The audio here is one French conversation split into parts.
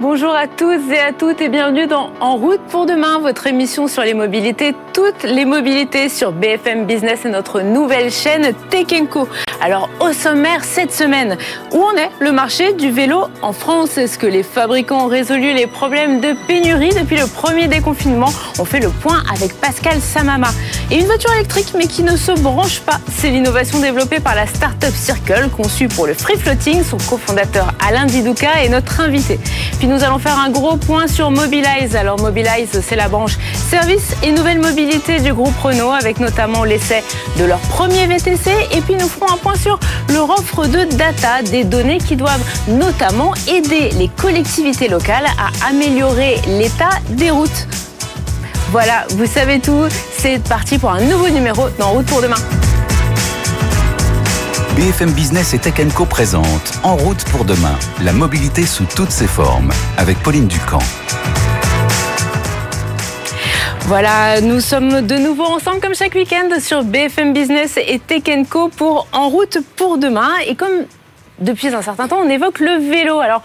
Bonjour à tous et à toutes et bienvenue dans En route pour demain, votre émission sur les mobilités, toutes les mobilités sur BFM Business et notre nouvelle chaîne Tech Co. Alors au sommaire cette semaine, où en est le marché du vélo en France? Est-ce que les fabricants ont résolu les problèmes de pénurie depuis le premier déconfinement? On fait le point avec Pascal Samama. Et une voiture électrique mais qui ne se branche pas, c'est l'innovation développée par la start-up Circle, conçue pour le free floating. Son cofondateur Alain Didouka est notre invité nous allons faire un gros point sur Mobilize. Alors Mobilize, c'est la branche service et nouvelle mobilité du groupe Renault avec notamment l'essai de leur premier VTC. Et puis nous ferons un point sur leur offre de data, des données qui doivent notamment aider les collectivités locales à améliorer l'état des routes. Voilà, vous savez tout. C'est parti pour un nouveau numéro dans Route pour demain. BFM Business et Tech Co présente En route pour demain, la mobilité sous toutes ses formes, avec Pauline Ducamp. Voilà, nous sommes de nouveau ensemble comme chaque week-end sur BFM Business et Tech Co pour En route pour demain. Et comme depuis un certain temps, on évoque le vélo. Alors,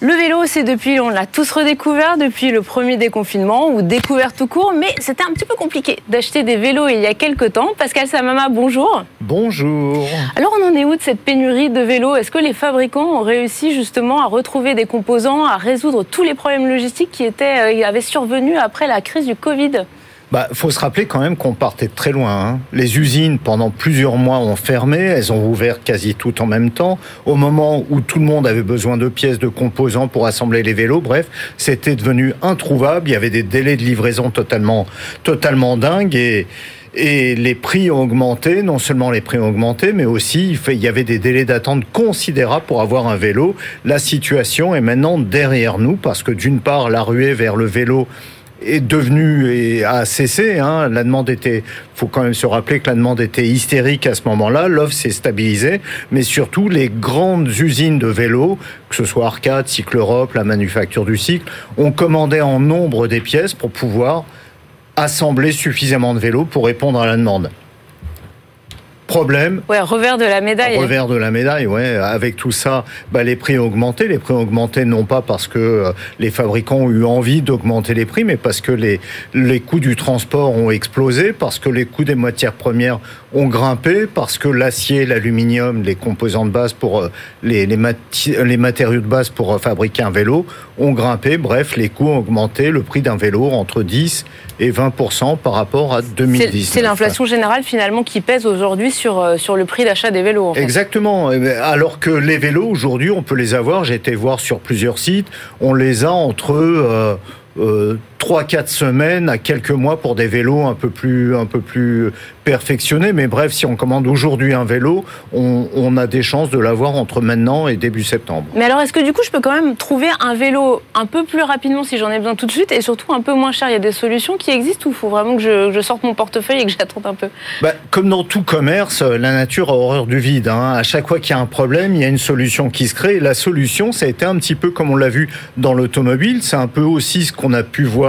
le vélo, c'est depuis, on l'a tous redécouvert depuis le premier déconfinement ou découvert tout court, mais c'était un petit peu compliqué d'acheter des vélos il y a quelques temps. Pascal Samama, bonjour. Bonjour. Alors, on en est où de cette pénurie de vélos? Est-ce que les fabricants ont réussi justement à retrouver des composants, à résoudre tous les problèmes logistiques qui étaient, euh, avaient survenu après la crise du Covid? Bah, faut se rappeler quand même qu'on partait de très loin. Hein. Les usines, pendant plusieurs mois, ont fermé. Elles ont ouvert quasi toutes en même temps. Au moment où tout le monde avait besoin de pièces, de composants pour assembler les vélos, bref, c'était devenu introuvable. Il y avait des délais de livraison totalement, totalement dingues et et les prix ont augmenté, non seulement les prix ont augmenté, mais aussi il y avait des délais d'attente considérables pour avoir un vélo. La situation est maintenant derrière nous parce que d'une part, la ruée vers le vélo est devenu et a cessé. Hein. La demande était, faut quand même se rappeler que la demande était hystérique à ce moment-là. L'offre s'est stabilisée, mais surtout les grandes usines de vélos, que ce soit Arcade, Cycle Europe, la manufacture du cycle, ont commandé en nombre des pièces pour pouvoir assembler suffisamment de vélos pour répondre à la demande. Problème. Ouais, revers de la médaille. Revers de la médaille, ouais. Avec tout ça, bah, les prix ont augmenté. Les prix ont augmenté non pas parce que euh, les fabricants ont eu envie d'augmenter les prix, mais parce que les, les coûts du transport ont explosé, parce que les coûts des matières premières ont grimpé, parce que l'acier, l'aluminium, les composants de base pour euh, les, les, les matériaux de base pour euh, fabriquer un vélo ont grimpé. Bref, les coûts ont augmenté. Le prix d'un vélo entre 10 et 20% par rapport à 2010. C'est l'inflation générale finalement qui pèse aujourd'hui sur, euh, sur le prix d'achat des vélos. Exactement. Eh ben, alors que les vélos, aujourd'hui, on peut les avoir. J'ai été voir sur plusieurs sites. On les a entre... Euh, euh, 3-4 semaines à quelques mois pour des vélos un peu plus, un peu plus perfectionnés. Mais bref, si on commande aujourd'hui un vélo, on, on, a des chances de l'avoir entre maintenant et début septembre. Mais alors, est-ce que du coup, je peux quand même trouver un vélo un peu plus rapidement si j'en ai besoin tout de suite et surtout un peu moins cher? Il y a des solutions qui existent ou faut vraiment que je, je, sorte mon portefeuille et que j'attende un peu? Bah, Comme dans tout commerce, la nature a horreur du vide. Hein. À chaque fois qu'il y a un problème, il y a une solution qui se crée. Et la solution, ça a été un petit peu comme on l'a vu dans l'automobile. C'est un peu aussi ce qu'on a pu voir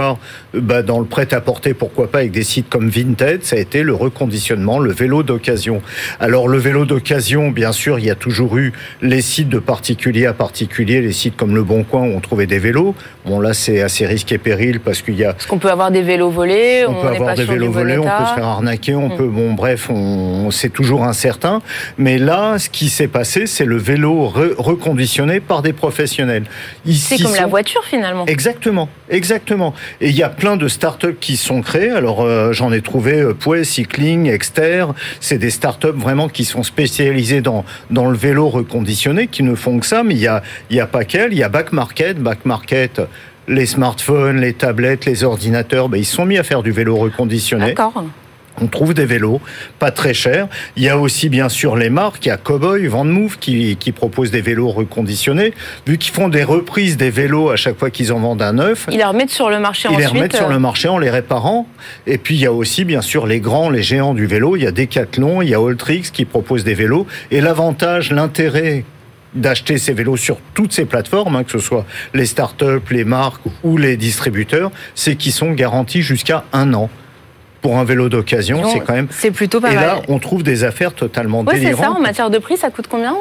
bah, dans le prêt-à-porter, pourquoi pas avec des sites comme Vinted, ça a été le reconditionnement, le vélo d'occasion. Alors le vélo d'occasion, bien sûr, il y a toujours eu les sites de particulier à particulier, les sites comme Le Bon Coin où on trouvait des vélos. Bon là c'est assez risque et péril parce qu'il y a... Parce qu'on peut avoir des vélos volés, on, peut avoir des vélos volés, on peut se faire arnaquer, on mm. peut... Bon bref, on, c'est toujours incertain. Mais là, ce qui s'est passé, c'est le vélo reconditionné par des professionnels. C'est comme la voiture finalement. Exactement, exactement. Et il y a plein de startups qui sont créées. Alors euh, j'en ai trouvé euh, Pouet, Cycling, Exter. C'est des startups vraiment qui sont spécialisées dans dans le vélo reconditionné, qui ne font que ça. Mais il y a il y a pas qu'elles. Il y a Back Market. Back Market les smartphones, les tablettes, les ordinateurs, ben, ils sont mis à faire du vélo reconditionné. D'accord. On trouve des vélos pas très chers. Il y a aussi bien sûr les marques, il y a Cowboy, Vandemove qui, qui proposent des vélos reconditionnés. Vu qu'ils font des reprises des vélos à chaque fois qu'ils en vendent un neuf. Ils les remettent sur le marché ils ensuite. Ils les remettent sur le euh. marché en les réparant. Et puis il y a aussi bien sûr les grands, les géants du vélo. Il y a Decathlon, il y a Alltrix qui proposent des vélos. Et l'avantage, l'intérêt d'acheter ces vélos sur toutes ces plateformes, hein, que ce soit les startups, les marques ou les distributeurs, c'est qu'ils sont garantis jusqu'à un an pour un vélo d'occasion, c'est quand même. C'est plutôt pas Et mal. là, on trouve des affaires totalement ouais, délirantes. C'est ça. En matière de prix, ça coûte combien?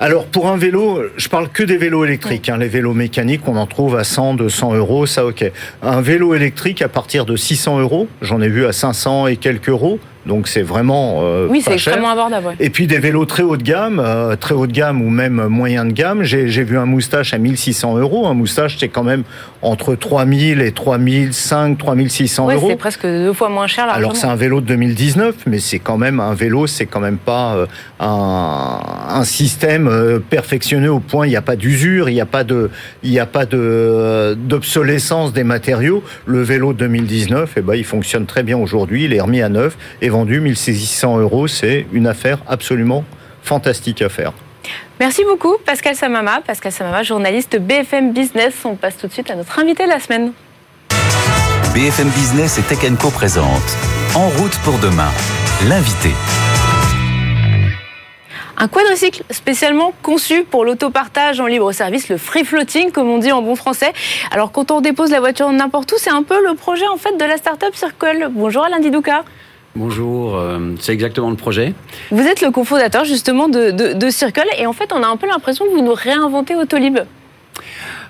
Alors pour un vélo, je parle que des vélos électriques. Hein. Les vélos mécaniques, on en trouve à 100, 200 euros, ça ok. Un vélo électrique à partir de 600 euros, j'en ai vu à 500 et quelques euros. Donc c'est vraiment euh, oui, c'est extrêmement abordable. Et puis des vélos très haut de gamme, euh, très haut de gamme ou même moyen de gamme. J'ai vu un moustache à 1600 euros. Un moustache c'est quand même entre 3000 et 3005, 3600 euros. C'est presque deux fois moins cher. Alors c'est un vélo de 2019, mais c'est quand même un vélo, c'est quand même pas euh, un, un, système euh, perfectionné au point. Il n'y a pas d'usure, il n'y a pas de, il n'y a pas de d'obsolescence des matériaux. Le vélo de 2019, eh ben, il fonctionne très bien aujourd'hui. Il est remis à neuf et vendu 1600 euros. C'est une affaire absolument fantastique à faire. Merci beaucoup, Pascal Samama. Pascal Samama, journaliste BFM Business. On passe tout de suite à notre invité de la semaine. BFM Business et Tech Co présente En route pour demain, l'invité. Un quadricycle spécialement conçu pour l'autopartage en libre service, le free floating, comme on dit en bon français. Alors, quand on dépose la voiture n'importe où, c'est un peu le projet en fait de la start-up Circle. Bonjour Alain Didouka. Bonjour, euh, c'est exactement le projet. Vous êtes le cofondateur justement de, Circle et en fait on a un peu l'impression que vous nous réinventez Autolib.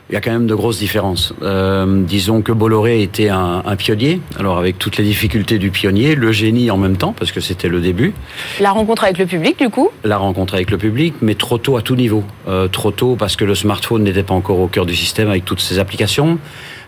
Il y a quand même de grosses différences. Euh, disons que Bolloré était un, pionnier, alors avec toutes les difficultés du pionnier, le génie en même temps, parce que c'était le début. La rencontre avec le public, du coup La rencontre avec le public, mais trop tôt à tout niveau. Euh, trop tôt parce que le smartphone n'était pas encore au cœur du système avec toutes ses applications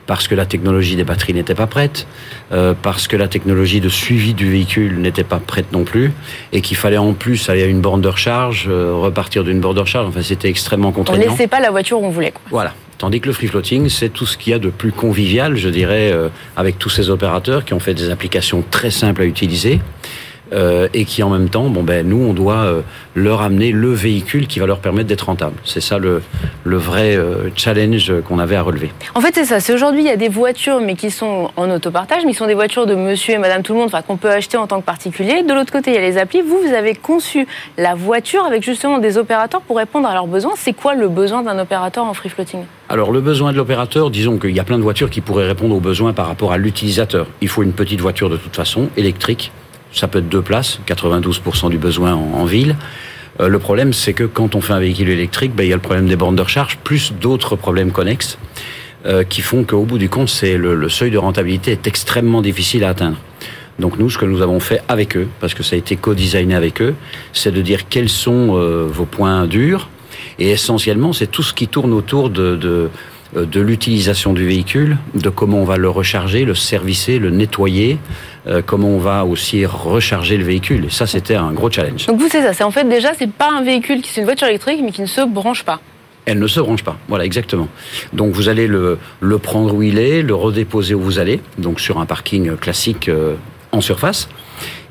parce que la technologie des batteries n'était pas prête, euh, parce que la technologie de suivi du véhicule n'était pas prête non plus, et qu'il fallait en plus aller à une borne de recharge, euh, repartir d'une borne de recharge. Enfin, c'était extrêmement contraignant. On laissait pas la voiture où on voulait. Quoi. Voilà. Tandis que le free floating, c'est tout ce qu'il y a de plus convivial, je dirais, euh, avec tous ces opérateurs qui ont fait des applications très simples à utiliser euh, et qui en même temps, bon ben nous, on doit euh, leur amener le véhicule qui va leur permettre d'être rentable. C'est ça le, le vrai euh, challenge qu'on avait à relever. En fait, c'est ça. C'est aujourd'hui, il y a des voitures, mais qui sont en autopartage, mais qui sont des voitures de monsieur et madame tout le monde, enfin, qu'on peut acheter en tant que particulier. De l'autre côté, il y a les applis. Vous, vous avez conçu la voiture avec justement des opérateurs pour répondre à leurs besoins. C'est quoi le besoin d'un opérateur en free floating? Alors le besoin de l'opérateur, disons qu'il y a plein de voitures qui pourraient répondre aux besoins par rapport à l'utilisateur. Il faut une petite voiture de toute façon, électrique, ça peut être deux places, 92% du besoin en, ville. Euh, le problème, c'est que quand on fait un véhicule électrique, ben, il y a le problème des bornes de recharge, plus d'autres problèmes connexes, euh, qui font qu'au bout du compte, c'est le, seuil de rentabilité est extrêmement difficile à atteindre. Donc nous, ce que nous avons fait avec eux, parce que ça a été co-designé avec eux, c'est de dire quels sont euh, vos points durs, et essentiellement, c'est tout ce qui tourne autour de, de de l'utilisation du véhicule, de comment on va le recharger, le servicer, le nettoyer, euh, comment on va aussi recharger le véhicule. Et ça, c'était un gros challenge. Donc vous, c'est ça. C'est en fait déjà, c'est pas un véhicule qui c'est une voiture électrique, mais qui ne se branche pas. Elle ne se branche pas. Voilà, exactement. Donc vous allez le, le prendre où il est, le redéposer où vous allez, donc sur un parking classique euh, en surface.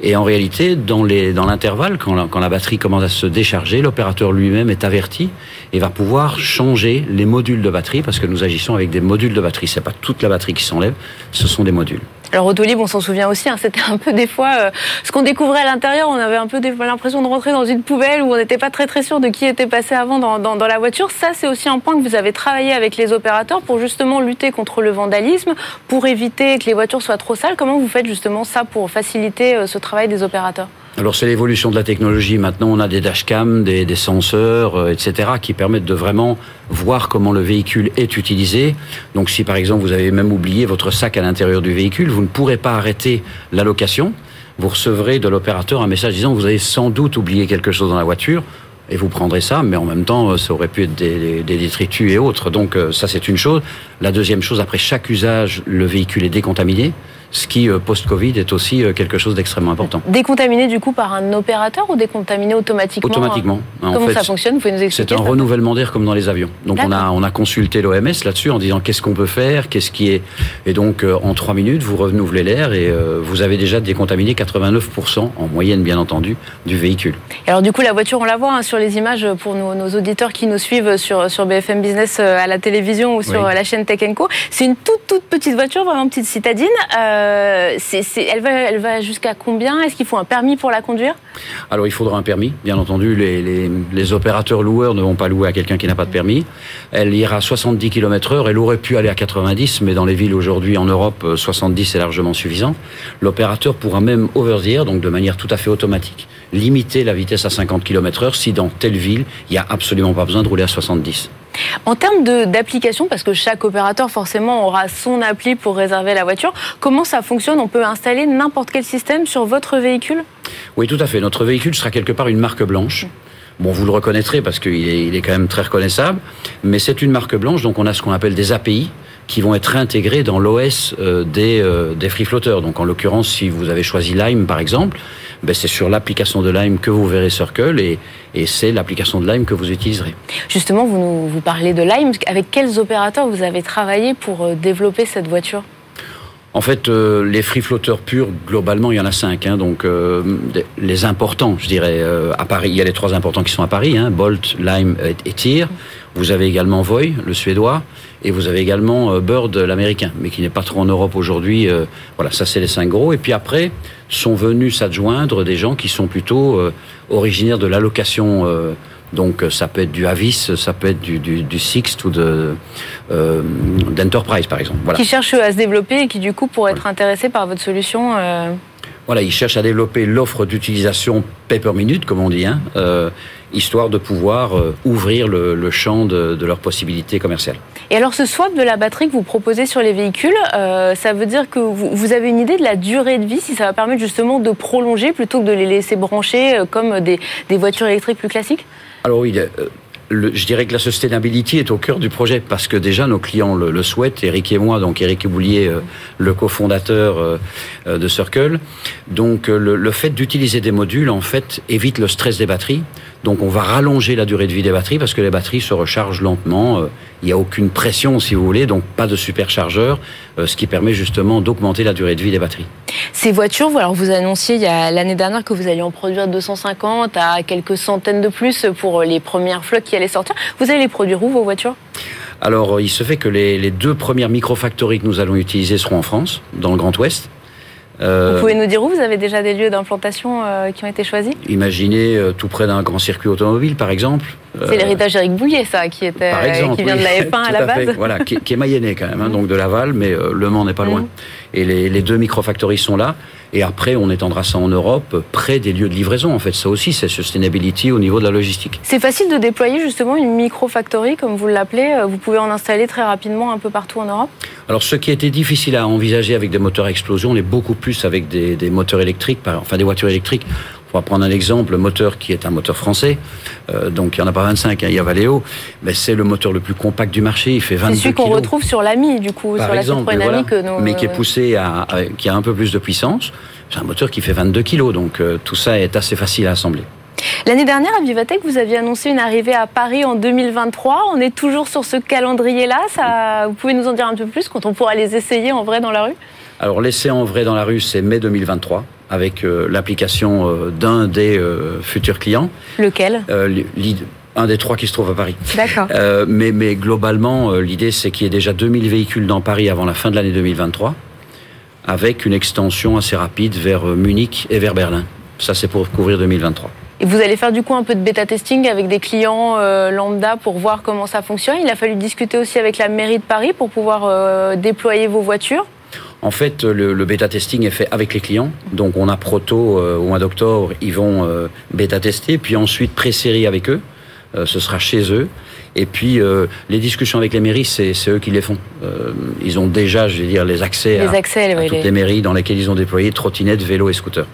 Et en réalité, dans l'intervalle, quand, la, quand la batterie commence à se décharger, l'opérateur lui-même est averti et va pouvoir changer les modules de batterie parce que nous agissons avec des modules de batterie. C'est pas toute la batterie qui s'enlève, ce sont des modules. Alors Autolib, on s'en souvient aussi, hein, c'était un peu des fois euh, ce qu'on découvrait à l'intérieur, on avait un peu l'impression de rentrer dans une poubelle où on n'était pas très très sûr de qui était passé avant dans, dans, la voiture. Ça, c'est aussi un point que vous avez travaillé avec les opérateurs pour justement lutter contre le vandalisme, pour éviter que les voitures soient trop sales. Comment vous faites justement ça pour faciliter euh, ce travail des opérateurs? Alors c'est l'évolution de la technologie. Maintenant, on a des dashcams, des, des senseurs, euh, etc., qui permettent de vraiment voir comment le véhicule est utilisé. Donc, si par exemple vous avez même oublié votre sac à l'intérieur du véhicule, vous ne pourrez pas arrêter la location. Vous recevrez de l'opérateur un message disant vous avez sans doute oublié quelque chose dans la voiture et vous prendrez ça, mais en même temps, euh, ça aurait pu être des, des détritus et autres. Donc euh, ça, c'est une chose. La deuxième chose, après chaque usage, le véhicule est décontaminé ce qui, euh, post-Covid, est aussi euh, quelque chose d'extrêmement important. Décontaminé du coup par un opérateur ou décontaminé automatiquement Automatiquement. Hein Comment ça fonctionne? Vous pouvez nous expliquer C'est un renouvellement d'air comme dans les avions. Donc on a, on a consulté l'OMS là-dessus en disant qu'est-ce qu'on peut faire, qu'est-ce qui est... Et donc euh, en trois minutes, vous renouvelez l'air et vous avez déjà décontaminé 89%, en moyenne bien entendu, du véhicule. alors du coup, la voiture, on la voit hein, sur les images pour nos, nos, auditeurs qui nous suivent sur, sur BFM Business à la télévision ou sur la chaîne Tech Co. C'est une toute toute petite voiture, vraiment petite citadine. euh, elle va, elle va jusqu'à combien? Est-ce qu'il faut un permis pour la conduire? Alors il faudra un permis, bien entendu. Les, opérateurs loueurs ne vont pas louer à quelqu'un qui n'a pas de permis. Elle ira à 70 km/h. Elle aurait pu aller à 90, mais dans les villes aujourd'hui en Europe, 70 est largement suffisant. L'opérateur pourra même over donc de manière tout à fait automatique, limiter la vitesse à 50 km/h si dans telle ville il n'y a absolument pas besoin de rouler à 70. En termes d'application, parce que chaque opérateur forcément aura son appli pour réserver la voiture, comment ça fonctionne? On peut installer n'importe quel système sur votre véhicule? Oui, tout à fait. Notre véhicule sera quelque part une marque blanche. Bon, vous le reconnaîtrez parce qu'il est, est quand même très reconnaissable, mais c'est une marque blanche, donc on a ce qu'on appelle des API qui vont être intégrés dans l'OS euh, des, euh, des free flotters. Donc en l'occurrence, si vous avez choisi Lime par exemple, ben, c'est sur l'application de Lime que vous verrez Circle et, et c'est l'application de Lime que vous utiliserez. Justement, vous, vous parlez de Lime. Avec quels opérateurs vous avez travaillé pour euh, développer cette voiture? En fait, euh, les free flotters purs, globalement, il y en a cinq. Hein, donc, euh, les importants, je dirais, à Paris, il y a les trois importants qui sont à Paris, hein, Bolt, Lime et, Tyr. Vous avez également Voy, le suédois, et vous avez également Bird, l'américain, mais qui n'est pas trop en Europe aujourd'hui. voilà, ça c'est les cinq gros. Et puis après, sont venus s'adjoindre des gens qui sont plutôt originaires de l'allocation donc euh, ça peut être du Avis, ça peut être du, du, du Sixt ou de euh, d'Enterprise par exemple. Qui cherchent à se développer et qui du coup pourraient être intéressés par votre solution. Euh... Voilà, ils cherchent à développer l'offre d'utilisation pay per minute, comme on dit, hein, euh, histoire de pouvoir euh, ouvrir le, le champ de, de, leurs possibilités commerciales. Et alors, ce swap de la batterie que vous proposez sur les véhicules, euh, ça veut dire que vous, vous, avez une idée de la durée de vie, si ça va permettre justement de prolonger plutôt que de les laisser brancher comme des, des voitures électriques plus classiques? Alors oui, euh, je dirais que la sustainability est au cœur du projet parce que déjà nos clients le, souhaitent, Eric et moi, donc Eric Boulier, euh, le cofondateur euh, de Circle. Donc le, le fait d'utiliser des modules en fait évite le stress des batteries. Donc on va rallonger la durée de vie des batteries parce que les batteries se rechargent lentement. Euh, il n'y a aucune pression si vous voulez, donc pas de superchargeur, euh, ce qui permet justement d'augmenter la durée de vie des batteries. Ces voitures, alors vous annonciez il y a l'année dernière que vous alliez en produire 250 à quelques centaines de plus pour les premières flottes qui allaient sortir. Vous allez les produire où vos voitures? Alors, il se fait que les, les deux premières microfactories que nous allons utiliser seront en France, dans le Grand Ouest. Euh, vous pouvez nous dire où vous avez déjà des lieux d'implantation euh, qui ont été choisis? Imaginez euh, tout près d'un grand circuit automobile, par exemple. C'est l'héritage Eric Bouillet, ça, qui était, qui vient de la F1 à la base. Voilà, qui, qui, est mayennais quand même, hein, donc de Laval, mais Le Mans n'est pas loin. Et les, les deux microfactories sont là. Et après, on étendra ça en Europe, près des lieux de livraison. En fait, ça aussi, c'est sustainability au niveau de la logistique. C'est facile de déployer justement une micro-factory, comme vous l'appelez. Vous pouvez en installer très rapidement un peu partout en Europe? Alors, ce qui était difficile à envisager avec des moteurs à explosion, on est beaucoup plus avec des, des moteurs électriques, enfin des voitures électriques. On va prendre un exemple, le moteur qui est un moteur français, euh, donc il n'y en a pas 25, hein, il y a Valeo, mais c'est le moteur le plus compact du marché, il fait 22 C'est celui qu'on retrouve sur l'AMI, du coup, Par sur exemple, la voilà, que nous... Mais qui est poussé à, à, qui a un peu plus de puissance. C'est un moteur qui fait 22 kg, donc euh, tout ça est assez facile à assembler. L'année dernière, à Vivatech, vous aviez annoncé une arrivée à Paris en 2023. On est toujours sur ce calendrier-là. Ça, vous pouvez nous en dire un peu plus quand on pourra les essayer en vrai dans la rue? Alors, l'essai en vrai dans la rue, c'est mai 2023 avec euh, l'application euh, d'un des euh, futurs clients. Lequel? Un des trois qui se trouve à Paris. D'accord. Euh, mais, mais globalement, l'idée, c'est qu'il y ait déjà 2000 véhicules dans Paris avant la fin de l'année 2023, avec une extension assez rapide vers Munich et vers Berlin. Ça, c'est pour couvrir 2023. Et vous allez faire du coup un peu de bêta testing avec des clients euh, lambda pour voir comment ça fonctionne? Il a fallu discuter aussi avec la mairie de Paris pour pouvoir euh, déployer vos voitures. En fait, le, le, bêta testing est fait avec les clients. Donc, on a proto euh, au mois d'octobre, ils vont euh, bêta tester, puis ensuite pré-série avec eux. Euh, ce sera chez eux. Et puis, euh, les discussions avec les mairies, c'est eux qui les font. Euh, ils ont déjà, je vais dire, les accès les à, accès, à oui, toutes les... les mairies dans lesquelles ils ont déployé trottinettes, vélos et scooters.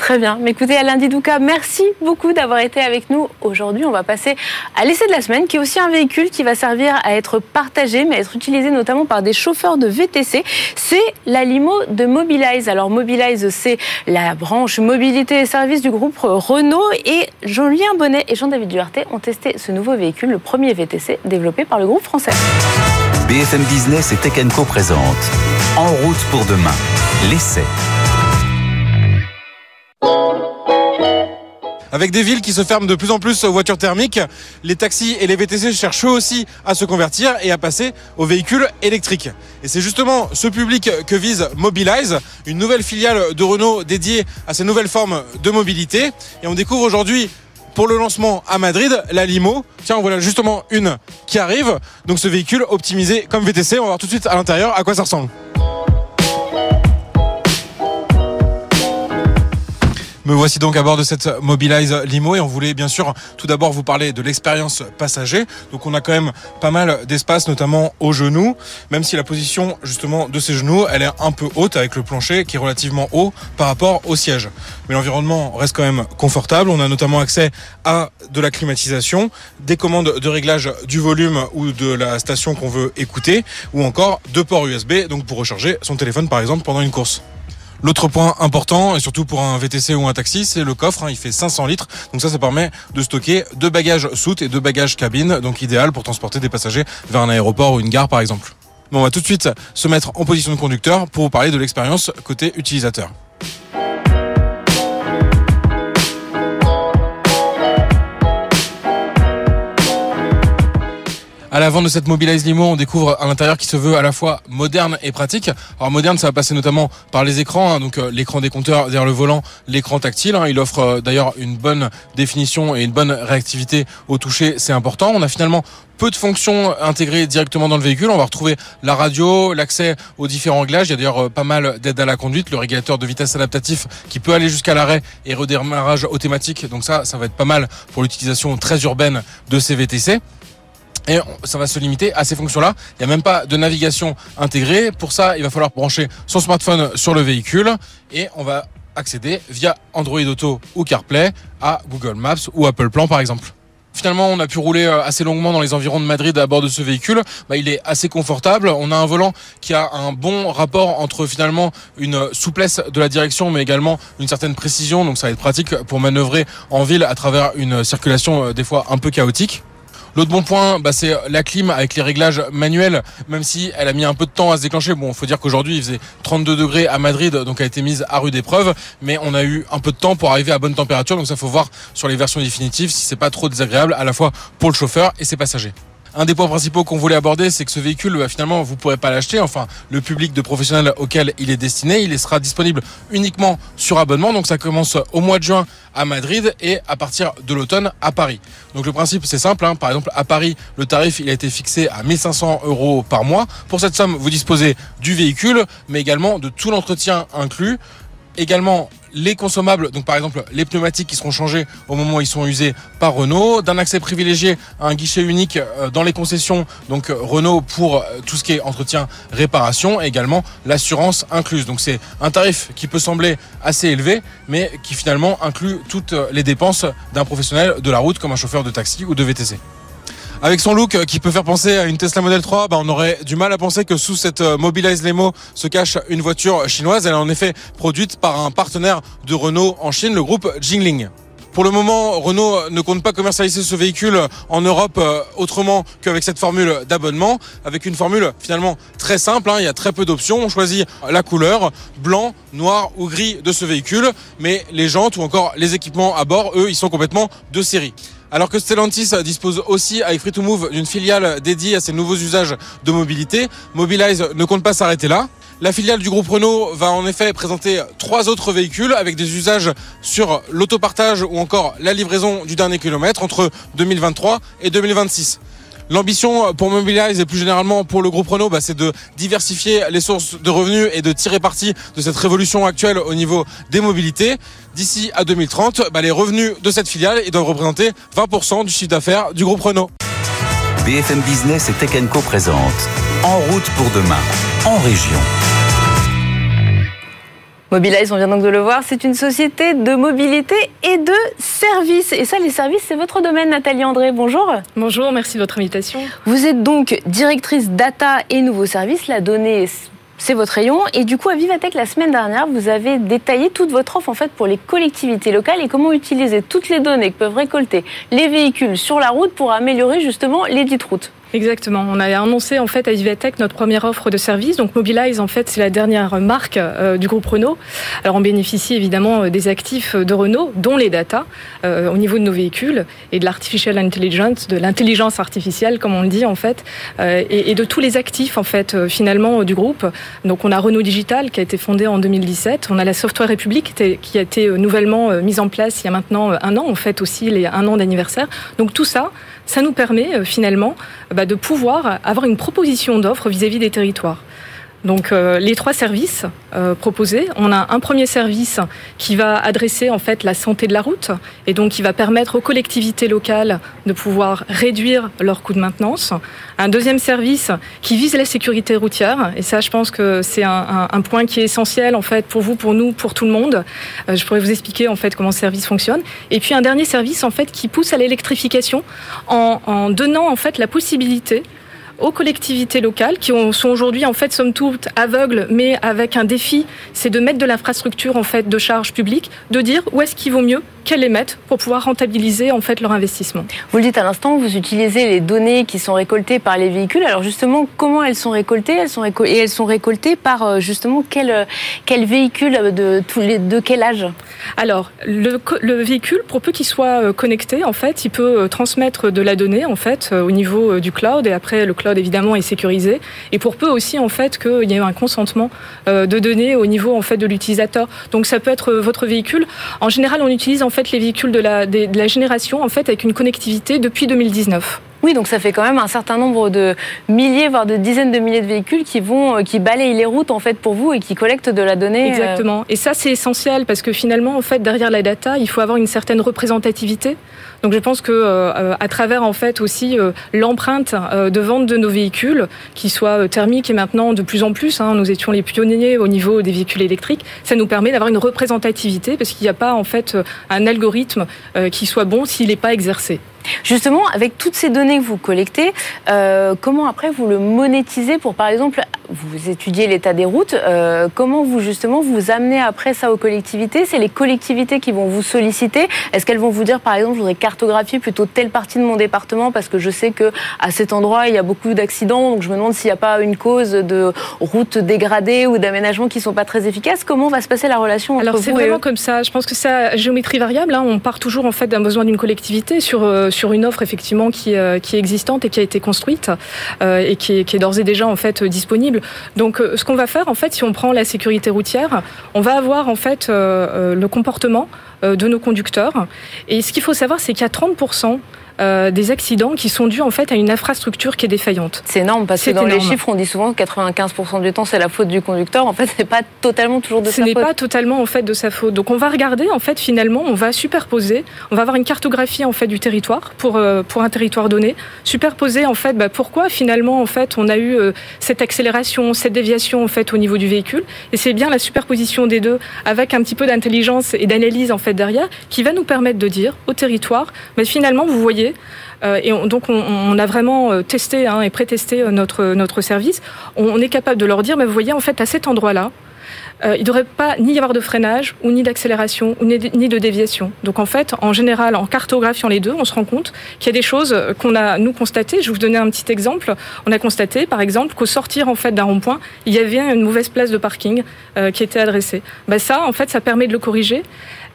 Très bien. Mais écoutez, Alain Didouka, merci beaucoup d'avoir été avec nous aujourd'hui. On va passer à l'essai de la semaine, qui est aussi un véhicule qui va servir à être partagé, mais à être utilisé notamment par des chauffeurs de VTC. C'est la limo de Mobilize. Alors Mobilize, c'est la branche mobilité et services du groupe Renault. Et Jean-Lien Bonnet et Jean-David Duarte ont testé ce nouveau véhicule, le premier VTC développé par le groupe français. BFM Business et Tech Co présente En route pour demain, l'essai. Avec des villes qui se ferment de plus en plus aux voitures thermiques, les taxis et les VTC cherchent eux aussi à se convertir et à passer aux véhicules électriques. Et c'est justement ce public que vise Mobilize, une nouvelle filiale de Renault dédiée à ces nouvelles formes de mobilité. Et on découvre aujourd'hui pour le lancement à Madrid, la Limo. Tiens, voilà justement une qui arrive. Donc ce véhicule optimisé comme VTC. On va voir tout de suite à l'intérieur à quoi ça ressemble. Me voici donc à bord de cette Mobilize Limo et on voulait bien sûr tout d'abord vous parler de l'expérience passager. Donc on a quand même pas mal d'espace, notamment aux genoux, même si la position justement de ces genoux, elle est un peu haute avec le plancher qui est relativement haut par rapport au siège. Mais l'environnement reste quand même confortable. On a notamment accès à de la climatisation, des commandes de réglage du volume ou de la station qu'on veut écouter, ou encore deux ports USB, donc pour recharger son téléphone par exemple pendant une course. L'autre point important, et surtout pour un VTC ou un taxi, c'est le coffre. Hein. il fait 500 litres. Donc ça, ça permet de stocker deux bagages soutes et deux bagages cabine. Donc idéal pour transporter des passagers vers un aéroport ou une gare, par exemple. Bon, on va tout de suite se mettre en position de conducteur pour vous parler de l'expérience côté utilisateur. L'avant de cette Mobilize Limo, on découvre un intérieur qui se veut à la fois moderne et pratique. Alors moderne, ça va passer notamment par les écrans, hein, donc euh, l'écran des compteurs derrière le volant, l'écran tactile. Hein. il offre euh, d'ailleurs une bonne définition et une bonne réactivité au toucher, c'est important. On a finalement peu de fonctions intégrées directement dans le véhicule. On va retrouver la radio, l'accès aux différents réglages. Il y a d'ailleurs euh, pas mal d'aide à la conduite, le régulateur de vitesse adaptatif qui peut aller jusqu'à l'arrêt et redémarrage automatique. Donc ça, ça va être pas mal pour l'utilisation très urbaine de ces VTC. Et ça va se limiter à ces fonctions-là. Il n'y a même pas de navigation intégrée. Pour ça, il va falloir brancher son smartphone sur le véhicule et on va accéder via Android Auto ou CarPlay à Google Maps ou Apple Plan par exemple. Finalement, on a pu rouler euh, assez longuement dans les environs de Madrid à bord de ce véhicule. Bah, il est assez confortable. On a un volant qui a un bon rapport entre finalement une souplesse de la direction, mais également une certaine précision. Donc ça va être pratique pour manœuvrer en ville à travers une circulation euh, des fois un peu chaotique. L'autre bon point, bah, c'est la clim avec les réglages manuels, même si elle a mis un peu de temps à se déclencher. Bon, il faut dire qu'aujourd'hui il faisait 32 degrés à Madrid, donc elle a été mise à rude épreuve, mais on a eu un peu de temps pour arriver à bonne température, donc ça faut voir sur les versions définitives si c'est pas trop désagréable à la fois pour le chauffeur et ses passagers. Un des points principaux qu'on voulait aborder, c'est que ce véhicule, bah, finalement, vous ne pourrez pas l'acheter. Enfin, le public de professionnels auquel il est destiné, il sera disponible uniquement sur abonnement. Donc, ça commence au mois de juin à Madrid et à partir de l'automne à Paris. Donc, le principe, c'est simple. Hein. Par exemple, à Paris, le tarif, a été fixé à 1500 euros par mois. Pour cette somme, vous disposez du véhicule, mais également de tout l'entretien inclus également les consommables, donc par exemple les pneumatiques qui seront changés au moment où ils sont usés par Renault, d'un accès privilégié à un guichet unique euh, dans les concessions, donc euh, Renault pour euh, tout ce qui est entretien, réparation, et également l'assurance incluse. Donc c'est un tarif qui peut sembler assez élevé, mais qui finalement inclut toutes les dépenses d'un professionnel de la route comme un chauffeur de taxi ou de VTC. Avec son look qui peut faire penser à une Tesla Model 3, bah, on aurait du mal à penser que sous cette euh, Mobilize Lemo se cache une voiture chinoise. Elle est en effet produite par un partenaire de Renault en Chine, le groupe Jingling. Pour le moment, Renault ne compte pas commercialiser ce véhicule en Europe euh, autrement qu'avec cette formule d'abonnement, avec une formule finalement très simple. Hein. il y a très peu d'options. On choisit la couleur blanc, noir ou gris de ce véhicule, mais les jantes ou encore les équipements à bord, eux, ils sont complètement de série. Alors que Stellantis dispose aussi avec Free to Move d'une filiale dédiée à ces nouveaux usages de mobilité, Mobilize ne compte pas s'arrêter là. La filiale du groupe Renault va en effet présenter trois autres véhicules avec des usages sur l'autopartage ou encore la livraison du dernier kilomètre entre 2023 et 2026. L'ambition pour Mobilize et plus généralement pour le groupe Renault, bah, c'est de diversifier les sources de revenus et de tirer parti de cette révolution actuelle au niveau des mobilités. D'ici à 2030, bah, les revenus de cette filiale doivent représenter 20% du chiffre d'affaires du groupe Renault. BFM Business et Tech Co En route pour demain, en région. Mobilize, on vient donc de le voir, c'est une société de mobilité et de services. Et ça, les services, c'est votre domaine, Nathalie André. Bonjour. Bonjour, merci de votre invitation. Vous êtes donc directrice data et nouveaux services. La donnée, c'est votre rayon. Et du coup, à Vivatech, la semaine dernière, vous avez détaillé toute votre offre en fait pour les collectivités locales et comment utiliser toutes les données que peuvent récolter les véhicules sur la route pour améliorer justement les dites routes. Exactement. On a annoncé en fait à IVTech notre première offre de service. Donc Mobilize en fait c'est la dernière marque euh, du groupe Renault. Alors on bénéficie évidemment euh, des actifs de Renault, dont les data euh, au niveau de nos véhicules et de l'artificial intelligence, de l'intelligence artificielle comme on le dit en fait, et, et, de tous les actifs en fait finalement du groupe. Donc on a Renault Digital qui a été fondé en 2017. On a la Software République qui a été nouvellement mise en place il y a maintenant un an. On fait aussi les un an d'anniversaire. Donc tout ça, ça nous permet finalement bah, de pouvoir avoir une proposition d'offre vis-à-vis des territoires. Donc euh, les trois services euh, proposés, on a un premier service qui va adresser en fait la santé de la route et donc qui va permettre aux collectivités locales de pouvoir réduire leurs coûts de maintenance. Un deuxième service qui vise la sécurité routière et ça je pense que c'est un, un, point qui est essentiel en fait pour vous, pour nous, pour tout le monde. Euh, je pourrais vous expliquer en fait comment ce service fonctionne. Et puis un dernier service en fait qui pousse à l'électrification en, en donnant en fait la possibilité aux collectivités locales qui sont aujourd'hui en fait somme toute aveugles, mais avec un défi, c'est de mettre de l'infrastructure en fait de charge publique, de dire où est-ce qu'il vaut mieux qu'elles les mettent pour pouvoir rentabiliser en fait leur investissement. Vous le dites à l'instant, vous utilisez les données qui sont récoltées par les véhicules. Alors justement, comment elles sont récoltées? Elles sont et elles sont récoltées par euh, justement quel quel véhicule de tous les de quel âge? Alors le, le, véhicule, pour peu qu'il soit euh, connecté, en fait, il peut euh, transmettre de la donnée en fait au niveau du cloud et après le cloud évidemment est sécurisé et pour peu aussi en fait qu'il y ait un consentement de données au niveau en fait de l'utilisateur. Donc ça peut être votre véhicule. En général, on utilise en fait les véhicules de la, de la génération en fait avec une connectivité depuis 2019. Oui, donc ça fait quand même un certain nombre de milliers, voire de dizaines de milliers de véhicules qui vont, euh, qui balayent les routes en fait pour vous et qui collectent de la donnée. Euh, Exactement. Et ça, c'est essentiel parce que finalement, en fait, derrière la data, il faut avoir une certaine représentativité. Donc je pense que euh, à travers en fait aussi l'empreinte de vente de nos véhicules, qui soient thermiques et maintenant de plus en plus, hein, nous étions les pionniers au niveau des véhicules électriques, ça nous permet d'avoir une représentativité parce qu'il n'y a pas en fait un algorithme qui soit bon s'il n'est pas exercé. Justement, avec toutes ces données que vous collectez, euh, comment après vous le monétisez pour, par exemple, vous étudiez l'état des routes, euh, comment vous justement vous amenez après ça aux collectivités? C'est les collectivités qui vont vous solliciter Est-ce qu'elles vont vous dire, par exemple, je voudrais cartographier plutôt telle partie de mon département parce que je sais que à cet endroit il y a beaucoup d'accidents, donc je me demande s'il n'y a pas une cause de routes dégradées ou d'aménagements qui sont pas très efficaces. Comment va se passer la relation entre Alors c'est vraiment comme ça. Je pense que c'est géométrie variable. Hein. On part toujours en fait d'un besoin d'une collectivité sur euh, sur une offre effectivement qui, euh, qui est existante et qui a été construite euh, et qui est, qui est d'ores et déjà en fait disponible. Donc ce qu'on va faire en fait, si on prend la sécurité routière, on va avoir en fait le comportement de nos conducteurs. Et ce qu'il faut savoir, c'est qu'il y a 30 euh, des accidents qui sont dus en fait à une infrastructure qui est défaillante. C'est énorme parce que dans les chiffres on dit souvent que 95% du temps c'est la faute du conducteur. En fait, c'est pas totalement toujours de sa faute. Ce n'est pas totalement en fait de sa faute. Donc on va regarder en fait finalement, on va superposer, on va avoir une cartographie en fait du territoire pour euh, pour un territoire donné, superposer en fait bah, pourquoi finalement en fait on a eu euh, cette accélération, cette déviation en fait au niveau du véhicule. Et c'est bien la superposition des deux avec un petit peu d'intelligence et d'analyse en fait derrière qui va nous permettre de dire au territoire, mais finalement vous voyez euh, et donc on, a vraiment euh, testé hein, et pré-testé euh, notre, service. On, est capable de leur dire, mais vous voyez, en fait, à cet endroit-là, il ne devrait pas ni y avoir de freinage, ni d'accélération, ni de déviation. Donc en fait, en général, en cartographiant les deux, on se rend compte qu'il y a des choses qu'on a nous constatées. Je vais vous donner un petit exemple. On a constaté, par exemple, qu'au sortir en fait d'un rond-point, il y avait une mauvaise place de parking qui était adressée. Ben ça, en fait, ça permet de le corriger.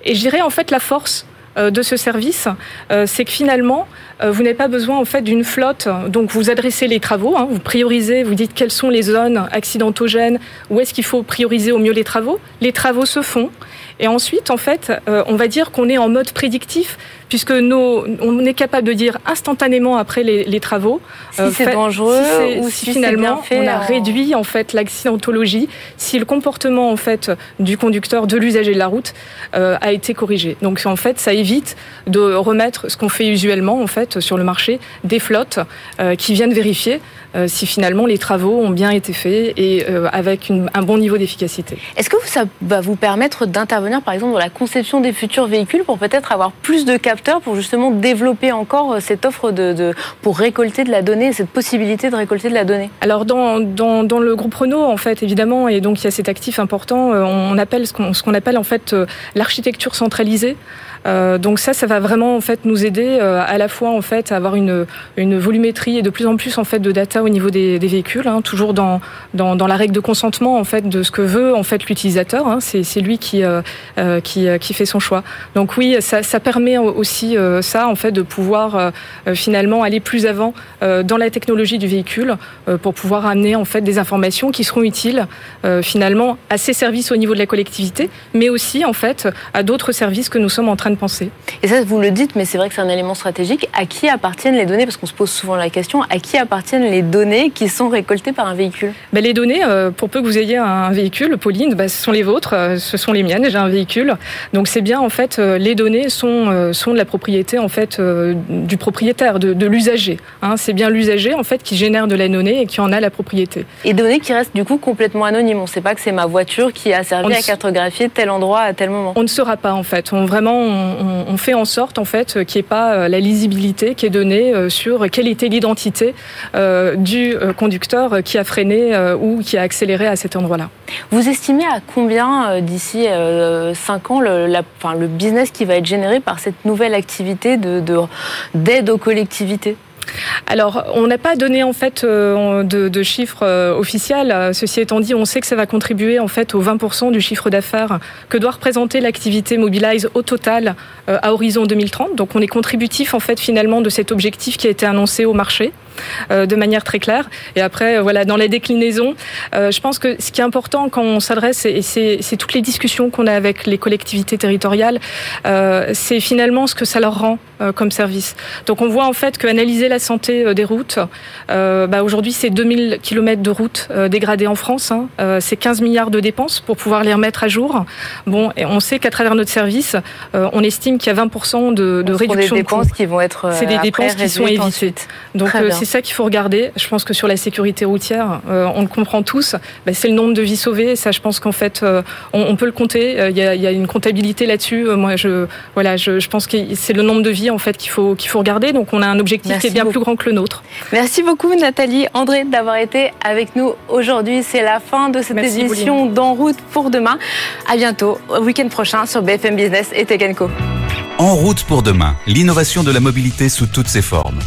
Et je dirais en fait la force de ce service, euh, c'est que finalement, euh, vous n'avez pas besoin en fait d'une flotte. Donc vous adressez les travaux, hein, vous priorisez, vous dites quelles sont les zones accidentogènes, où est-ce qu'il faut prioriser au mieux les travaux. Les travaux se font. Et ensuite, en fait, on va dire qu'on est en mode prédictif, puisque nos, on est capable de dire instantanément après les, les travaux si c'est dangereux ou si, finalement on a réduit en fait l'accidentologie, si le comportement en fait du conducteur, de l'usager de la route a été corrigé. Donc en fait, ça évite de remettre ce qu'on fait usuellement en fait sur le marché, des flottes euh, qui viennent vérifier euh, si finalement les travaux ont bien été faits et euh, avec un bon niveau d'efficacité. Est-ce que ça va vous permettre d'intervenir par exemple dans la conception des futurs véhicules pour peut-être avoir plus de capteurs pour justement développer encore cette offre de, pour récolter de la donnée, cette possibilité de récolter de la donnée? Alors dans, dans, dans, le groupe Renault en fait évidemment et donc il y a cet actif important, on appelle ce qu'on appelle en fait l'architecture centralisée. Donc ça, ça va vraiment en fait nous aider à la fois en fait à avoir une, volumétrie et de plus en plus en fait de data au niveau des, véhicules, hein, toujours dans, dans, la règle de consentement en fait de ce que veut en fait l'utilisateur. Hein, c'est lui qui, qui qui fait son choix. Donc oui, ça, ça permet aussi ça en fait de pouvoir finalement aller plus avant dans la technologie du véhicule pour pouvoir amener en fait des informations qui seront utiles finalement à ces services au niveau de la collectivité, mais aussi en fait à d'autres services que nous sommes en train de penser. Et ça, vous le dites, mais c'est vrai que c'est un élément stratégique. À qui appartiennent les données? Parce qu'on se pose souvent la question à qui appartiennent les données qui sont récoltées par un véhicule? Ben, Les données, euh, pour peu que vous ayez un véhicule, Pauline, ben, ce sont les vôtres, euh, ce sont les miennes. J'ai un véhicule, donc c'est bien en fait euh, les données sont sont de la propriété en fait du propriétaire, de, de l'usager. Hein. c'est bien l'usager en fait qui génère de la donnée et qui en a la propriété. Et données qui restent du coup complètement anonymes. On ne sait pas que c'est ma voiture qui a servi à cartographier tel endroit à tel moment. On ne saura pas en fait. On vraiment on, on fait en sorte en fait qu'il n'y ait pas la lisibilité qui est donnée sur quelle était l'identité du conducteur qui a freiné ou qui a accéléré à cet endroit-là. Vous estimez à combien d'ici 5 ans le, business qui va être généré par cette nouvelle activité de d'aide aux collectivités? Alors, on n'a pas donné en fait euh, de, chiffres euh, officiels. Ceci étant dit, on sait que ça va contribuer en fait au 20% du chiffre d'affaires que doit représenter l'activité Mobilize au total euh, à horizon 2030. Donc, on est contributif en fait finalement de cet objectif qui a été annoncé au marché de manière très claire. Et après, voilà, dans les déclinaisons, je pense que ce qui est important quand on s'adresse, et c'est toutes les discussions qu'on a avec les collectivités territoriales, c'est finalement ce que ça leur rend comme service. Donc, on voit en fait qu'analyser la santé euh, des routes. Euh, bah, aujourd'hui, c'est 2000 km de routes euh, dégradées en France. Hein. c'est 15 milliards de dépenses pour pouvoir les remettre à jour. Bon, et on sait qu'à travers notre service, on estime qu'il y a 20% de, de réduction des dépenses qui vont être C'est des dépenses qui sont évitées. Donc c'est ça qu'il faut regarder. Je pense que sur la sécurité routière, on le comprend tous. Bah, c'est le nombre de vies sauvées. Ça, je pense qu'en fait, on, peut le compter. Il y a, il y a une comptabilité là-dessus. Moi, je voilà, je, je pense que c'est le nombre de vies en fait qu'il faut qu'il faut regarder. Donc on a un objectif qui est bien plus grand que le nôtre. Merci beaucoup Nathalie, André d'avoir été avec nous aujourd'hui. C'est la fin de cette édition d'En route pour demain. À bientôt, au week-end prochain sur BFM Business et Tech Co. En route pour demain, l'innovation de la mobilité sous toutes ses formes.